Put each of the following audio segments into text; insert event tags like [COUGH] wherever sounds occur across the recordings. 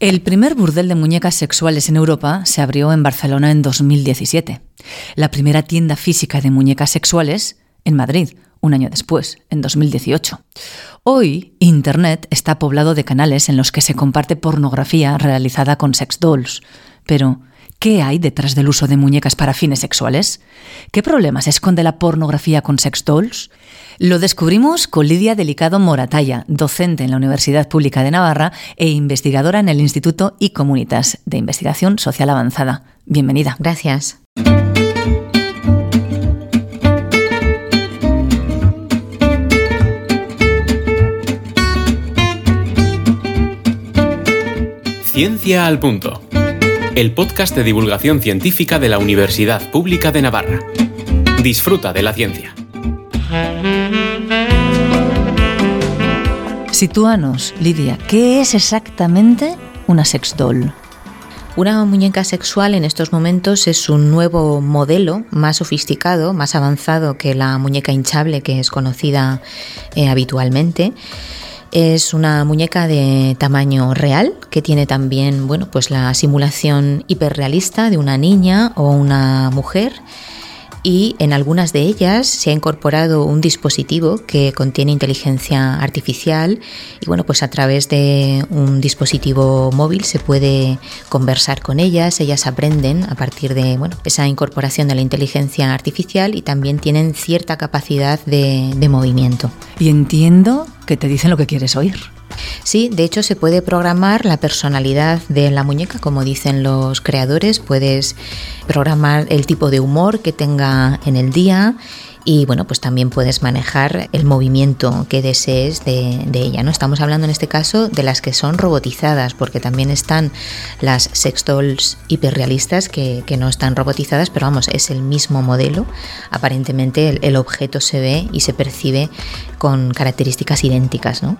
El primer burdel de muñecas sexuales en Europa se abrió en Barcelona en 2017. La primera tienda física de muñecas sexuales en Madrid, un año después, en 2018. Hoy, Internet está poblado de canales en los que se comparte pornografía realizada con sex dolls. Pero, ¿Qué hay detrás del uso de muñecas para fines sexuales? ¿Qué problemas esconde la pornografía con sex dolls? Lo descubrimos con Lidia Delicado Moratalla, docente en la Universidad Pública de Navarra e investigadora en el Instituto y Comunitas de Investigación Social Avanzada. Bienvenida. Gracias. Ciencia al punto el podcast de divulgación científica de la Universidad Pública de Navarra. Disfruta de la ciencia. Sitúanos, Lidia, ¿qué es exactamente una sex doll? Una muñeca sexual en estos momentos es un nuevo modelo más sofisticado, más avanzado que la muñeca hinchable que es conocida eh, habitualmente es una muñeca de tamaño real que tiene también, bueno, pues la simulación hiperrealista de una niña o una mujer y en algunas de ellas se ha incorporado un dispositivo que contiene inteligencia artificial y bueno, pues a través de un dispositivo móvil se puede conversar con ellas, ellas aprenden a partir de bueno, esa incorporación de la inteligencia artificial y también tienen cierta capacidad de, de movimiento. Y entiendo que te dicen lo que quieres oír. Sí, de hecho se puede programar la personalidad de la muñeca, como dicen los creadores, puedes programar el tipo de humor que tenga en el día y bueno, pues también puedes manejar el movimiento que desees de, ella. ¿no? Estamos hablando en este caso de las que son robotizadas, porque también están las sex dolls hiperrealistas que, que no están robotizadas, pero vamos, es el mismo modelo. Aparentemente el, el objeto se ve y se percibe con características idénticas. ¿no?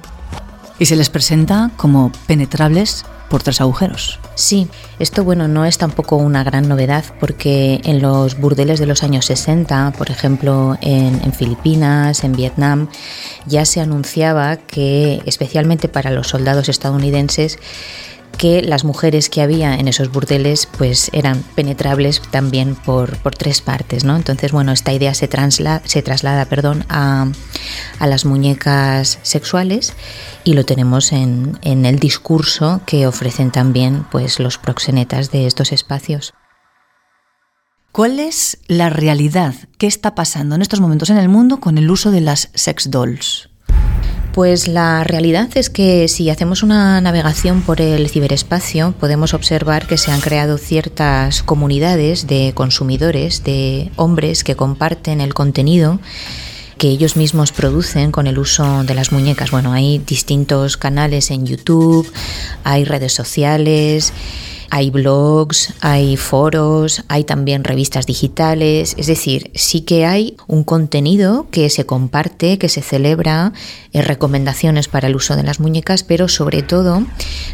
Y se les presenta como penetrables por tres agujeros. Sí, esto bueno no es tampoco una gran novedad porque en los burdeles de los años 60, por ejemplo en, en, Filipinas, en Vietnam, ya se anunciaba que especialmente para los soldados estadounidenses que las mujeres que había en esos burdeles pues eran penetrables también por, por tres partes, ¿no? Entonces, bueno, esta idea se, traslada, se traslada perdón, a, a, las muñecas sexuales y lo tenemos en, en el discurso que ofrecen también pues los proxenetas de estos espacios. ¿Cuál es la realidad? ¿Qué está pasando en estos momentos en el mundo con el uso de las sex dolls? Pues la realidad es que si hacemos una navegación por el ciberespacio podemos observar que se han creado ciertas comunidades de consumidores, de hombres que comparten el contenido que ellos mismos producen con el uso de las muñecas. Bueno, hay distintos canales en YouTube, hay redes sociales, hay blogs, hay foros, hay también revistas digitales, es decir, sí que hay un contenido que se comparte, que se celebra, eh, recomendaciones para el uso de las muñecas, pero sobre todo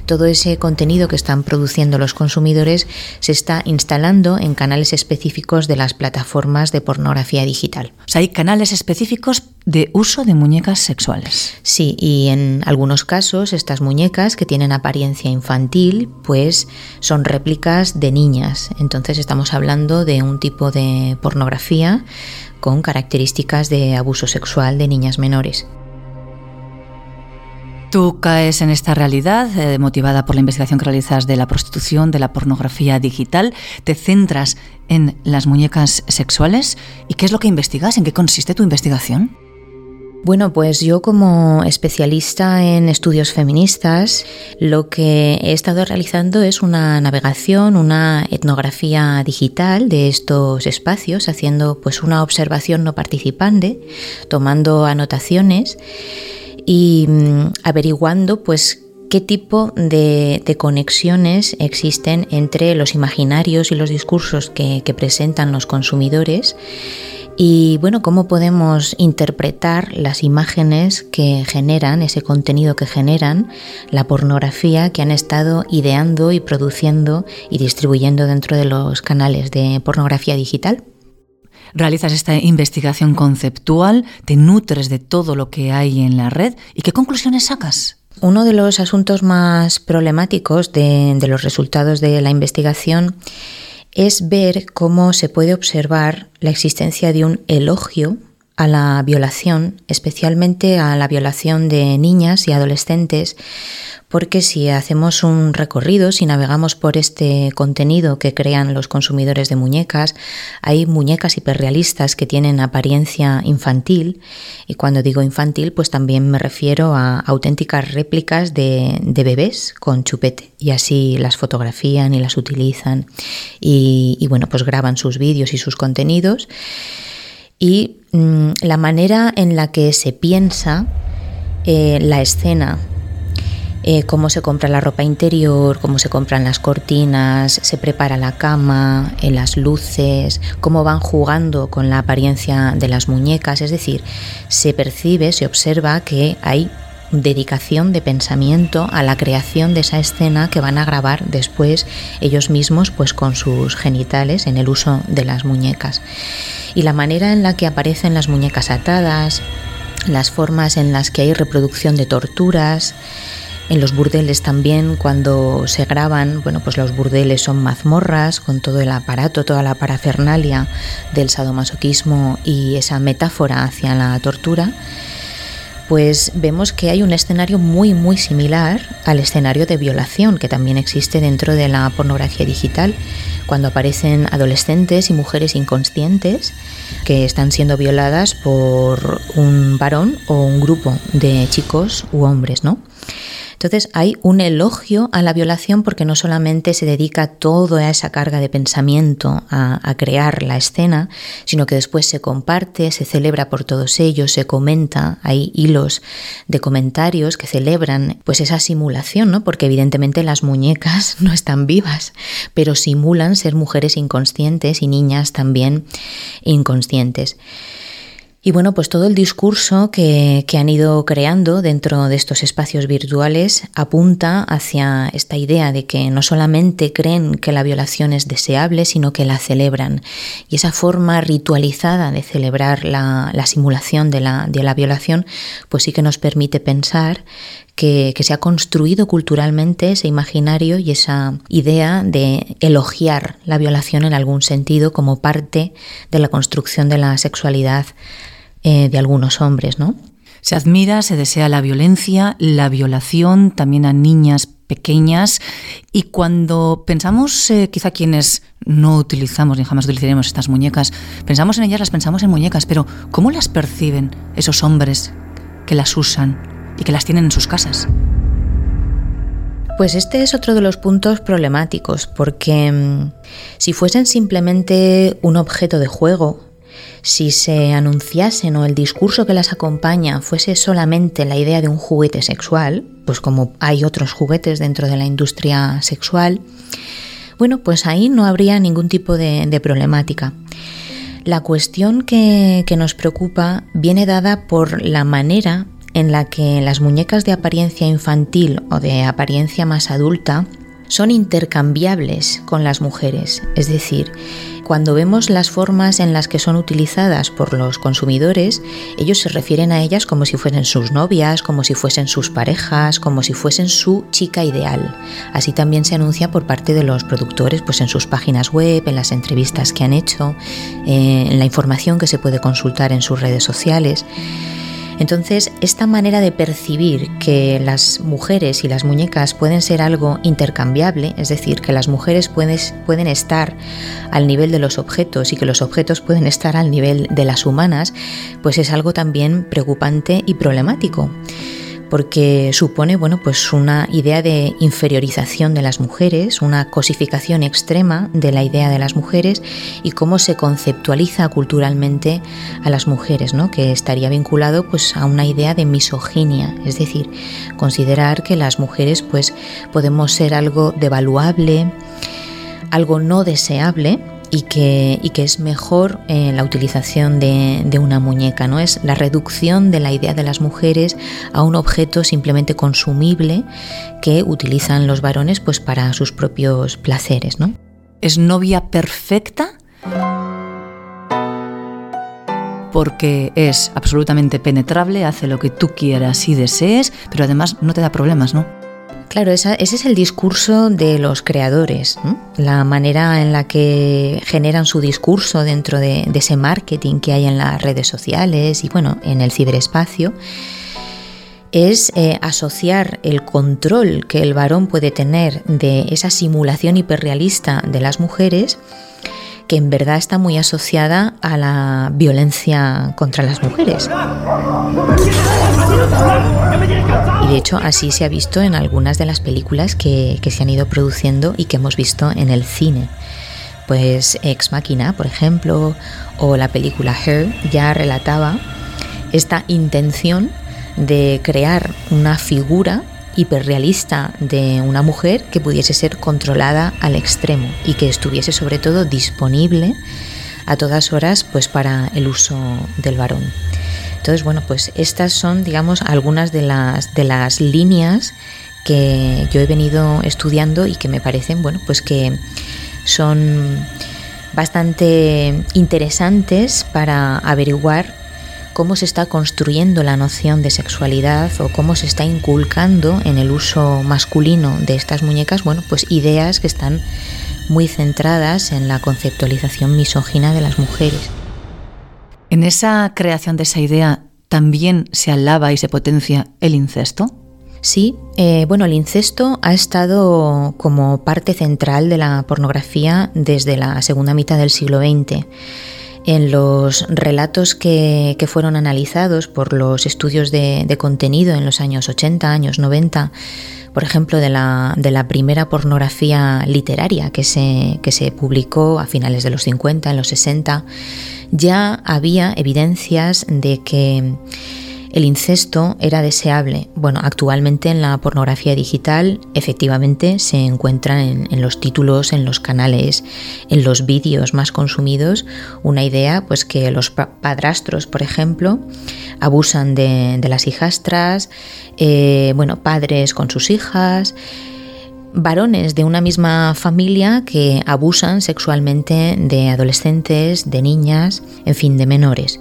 todo ese contenido que están produciendo los consumidores se está instalando en canales específicos de las plataformas de pornografía digital. O sea, hay canales específicos de uso de muñecas sexuales. Sí, y en algunos casos estas muñecas que tienen apariencia infantil, pues son réplicas de niñas. Entonces estamos hablando de un tipo de pornografía con características de abuso sexual de niñas menores. Tú caes en esta realidad, eh, motivada por la investigación que realizas de la prostitución, de la pornografía digital, te centras en las muñecas sexuales. ¿Y qué es lo que investigas? ¿En qué consiste tu investigación? Bueno, pues yo como especialista en estudios feministas, lo que he estado realizando es una navegación, una etnografía digital de estos espacios, haciendo pues una observación no participante, tomando anotaciones y mm, averiguando pues qué tipo de, conexiones existen entre los imaginarios y los discursos que presentan los consumidores y bueno, cómo podemos interpretar las imágenes que generan, ese contenido que generan, la pornografía que han estado ideando y produciendo y distribuyendo dentro de los canales de pornografía digital. Realizas esta investigación conceptual, te nutres de todo lo que hay en la red y qué conclusiones sacas. Uno de los asuntos más problemáticos de, los resultados de la investigación es ver cómo se puede observar la existencia de un elogio a la violación, especialmente a la violación de niñas y adolescentes, porque si hacemos un recorrido, si navegamos por este contenido que crean los consumidores de muñecas, hay muñecas hiperrealistas que tienen apariencia infantil, y cuando digo infantil, pues también me refiero a auténticas réplicas de, bebés con chupete, y así las fotografían y las utilizan, y, bueno, pues graban sus vídeos y sus contenidos. Y mm, la manera en la que se piensa eh, la escena eh, cómo se compra la ropa interior, cómo se compran las cortinas, se prepara la cama, eh, las luces, cómo van jugando con la apariencia de las muñecas, es decir, se percibe, se observa que hay dedicación de pensamiento a la creación de esa escena que van a grabar después ellos mismos pues con sus genitales en el uso de las muñecas. Y la manera en la que aparecen las muñecas atadas, las formas en las que hay reproducción de torturas, en los burdeles también, cuando se graban, bueno, pues los burdeles son mazmorras con todo el aparato, toda la parafernalia del sadomasoquismo y esa metáfora hacia la tortura, pues vemos que hay un escenario muy muy similar al escenario de violación que también existe dentro de la pornografía digital, cuando aparecen adolescentes y mujeres inconscientes que están siendo violadas por un varón o un grupo de chicos u hombres, ¿no? Entonces hay un elogio a la violación porque no solamente se dedica toda esa carga de pensamiento a, crear la escena, sino que después se comparte, se celebra por todos ellos, se comenta, hay hilos de comentarios que celebran pues esa simulación, ¿no? Porque evidentemente las muñecas [LAUGHS] no están vivas, pero simulan ser mujeres inconscientes y niñas también inconscientes. Y bueno, pues todo el discurso que, han ido creando dentro de estos espacios virtuales apunta hacia esta idea de que no solamente creen que la violación es deseable, sino que la celebran. Y esa forma ritualizada de celebrar la, simulación de la, de la violación, pues sí que nos permite pensar que, que, se ha construido culturalmente ese imaginario y esa idea de elogiar la violación en algún sentido como parte de la construcción de la sexualidad eh, de algunos hombres, ¿no? Se admira, se desea la violencia, la violación, también a niñas pequeñas. Y cuando pensamos, eh, quizá quienes no utilizamos ni jamás utilizaremos estas muñecas, pensamos en ellas, las pensamos en muñecas, pero ¿cómo las perciben esos hombres que las usan y que las tienen en sus casas? Pues este es otro de los puntos problemáticos, porque mm, si fuesen simplemente un objeto de juego si se anunciasen o el discurso que las acompaña fuese solamente la idea de un juguete sexual, pues como hay otros juguetes dentro de la industria sexual, bueno, pues ahí no habría ningún tipo de, problemática. La cuestión que, nos preocupa viene dada por la manera en la que las muñecas de apariencia infantil o de apariencia más adulta son intercambiables con las mujeres, es decir, cuando vemos las formas en las que son utilizadas por los consumidores, ellos se refieren a ellas como si fuesen sus novias, como si fuesen sus parejas, como si fuesen su chica ideal. Así también se anuncia por parte de los productores pues en sus páginas web, en las entrevistas que han hecho, eh, en la información que se puede consultar en sus redes sociales. Entonces, esta manera de percibir que las mujeres y las muñecas pueden ser algo intercambiable, es decir, que las mujeres pueden, estar al nivel de los objetos y que los objetos pueden estar al nivel de las humanas, pues es algo también preocupante y problemático porque supone bueno, pues una idea de inferiorización de las mujeres, una cosificación extrema de la idea de las mujeres y cómo se conceptualiza culturalmente a las mujeres, ¿no? que estaría vinculado pues, a una idea de misoginia, es decir, considerar que las mujeres pues, podemos ser algo devaluable, algo no deseable, y que, y que es mejor eh, la utilización de, de, una muñeca, ¿no? Es la reducción de la idea de las mujeres a un objeto simplemente consumible que utilizan los varones pues para sus propios placeres, ¿no? ¿Es novia perfecta? porque es absolutamente penetrable, hace lo que tú quieras y desees, pero además no te da problemas, ¿no? Claro, ese es el discurso de los creadores, la manera en la que generan su discurso dentro de, ese marketing que hay en las redes sociales y bueno, en el ciberespacio, es eh, asociar el control que el varón puede tener de esa simulación hiperrealista de las mujeres que en verdad está muy asociada a la violencia contra las mujeres. Y de hecho así se ha visto en algunas de las películas que, se han ido produciendo y que hemos visto en el cine. Pues Ex Máquina, por ejemplo, o la película Her ya relataba esta intención de crear una figura hiperrealista de una mujer que pudiese ser controlada al extremo y que estuviese sobre todo disponible a todas horas pues para el uso del varón. Entonces, bueno, pues estas son, digamos, algunas de las, de las líneas que yo he venido estudiando y que me parecen, bueno, pues que son bastante interesantes para averiguar cómo se está construyendo la noción de sexualidad o cómo se está inculcando en el uso masculino de estas muñecas, bueno, pues ideas que están muy centradas en la conceptualización misógina de las mujeres. En esa creación de esa idea también se alaba y se potencia el incesto. Sí, eh, bueno, el incesto ha estado como parte central de la pornografía desde la segunda mitad del siglo XX. En los relatos que, fueron analizados por los estudios de, contenido en los años 80, años 90, por ejemplo, de la, de la primera pornografía literaria que se, que se publicó a finales de los 50, en los 60, ya había evidencias de que el incesto era deseable. Bueno, actualmente en la pornografía digital efectivamente se encuentra en, los títulos, en los canales, en los vídeos más consumidos, una idea pues que los padrastros, por ejemplo, abusan de, las hijastras, eh, bueno, padres con sus hijas, varones de una misma familia que abusan sexualmente de adolescentes, de niñas, en fin, de menores.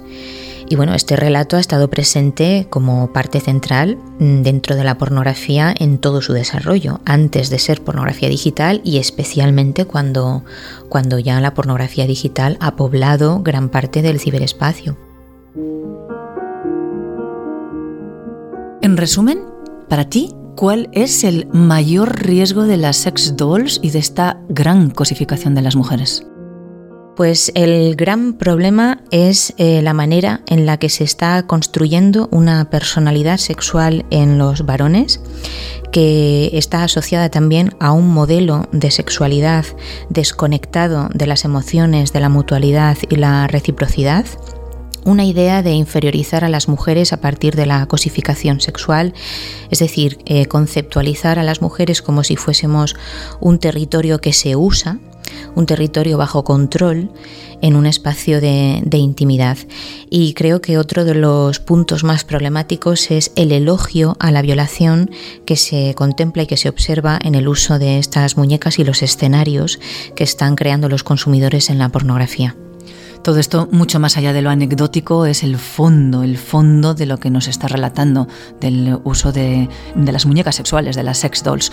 Y bueno, este relato ha estado presente como parte central dentro de la pornografía en todo su desarrollo, antes de ser pornografía digital y especialmente cuando, cuando ya la pornografía digital ha poblado gran parte del ciberespacio. En resumen, para ti, ¿cuál es el mayor riesgo de las sex dolls y de esta gran cosificación de las mujeres? Pues el gran problema es eh, la manera en la que se está construyendo una personalidad sexual en los varones, que está asociada también a un modelo de sexualidad desconectado de las emociones, de la mutualidad y la reciprocidad una idea de inferiorizar a las mujeres a partir de la cosificación sexual, es decir, eh, conceptualizar a las mujeres como si fuésemos un territorio que se usa un territorio bajo control en un espacio de, intimidad. Y creo que otro de los puntos más problemáticos es el elogio a la violación que se contempla y que se observa en el uso de estas muñecas y los escenarios que están creando los consumidores en la pornografía. Todo esto, mucho más allá de lo anecdótico, es el fondo, el fondo de lo que nos está relatando del uso de, las muñecas sexuales, de las sex dolls.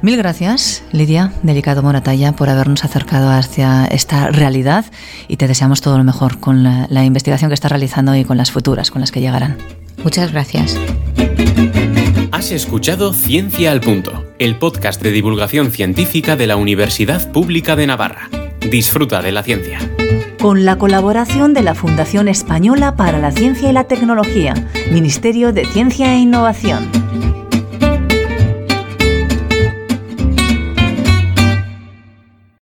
Mil gracias, Lidia Delicado Moratalla, por habernos acercado hacia esta realidad y te deseamos todo lo mejor con la, la investigación que estás realizando y con las futuras, con las que llegarán. Muchas gracias. Has escuchado Ciencia al Punto, el podcast de divulgación científica de la Universidad Pública de Navarra. Disfruta de la ciencia con la colaboración de la Fundación Española para la Ciencia y la Tecnología, Ministerio de Ciencia e Innovación.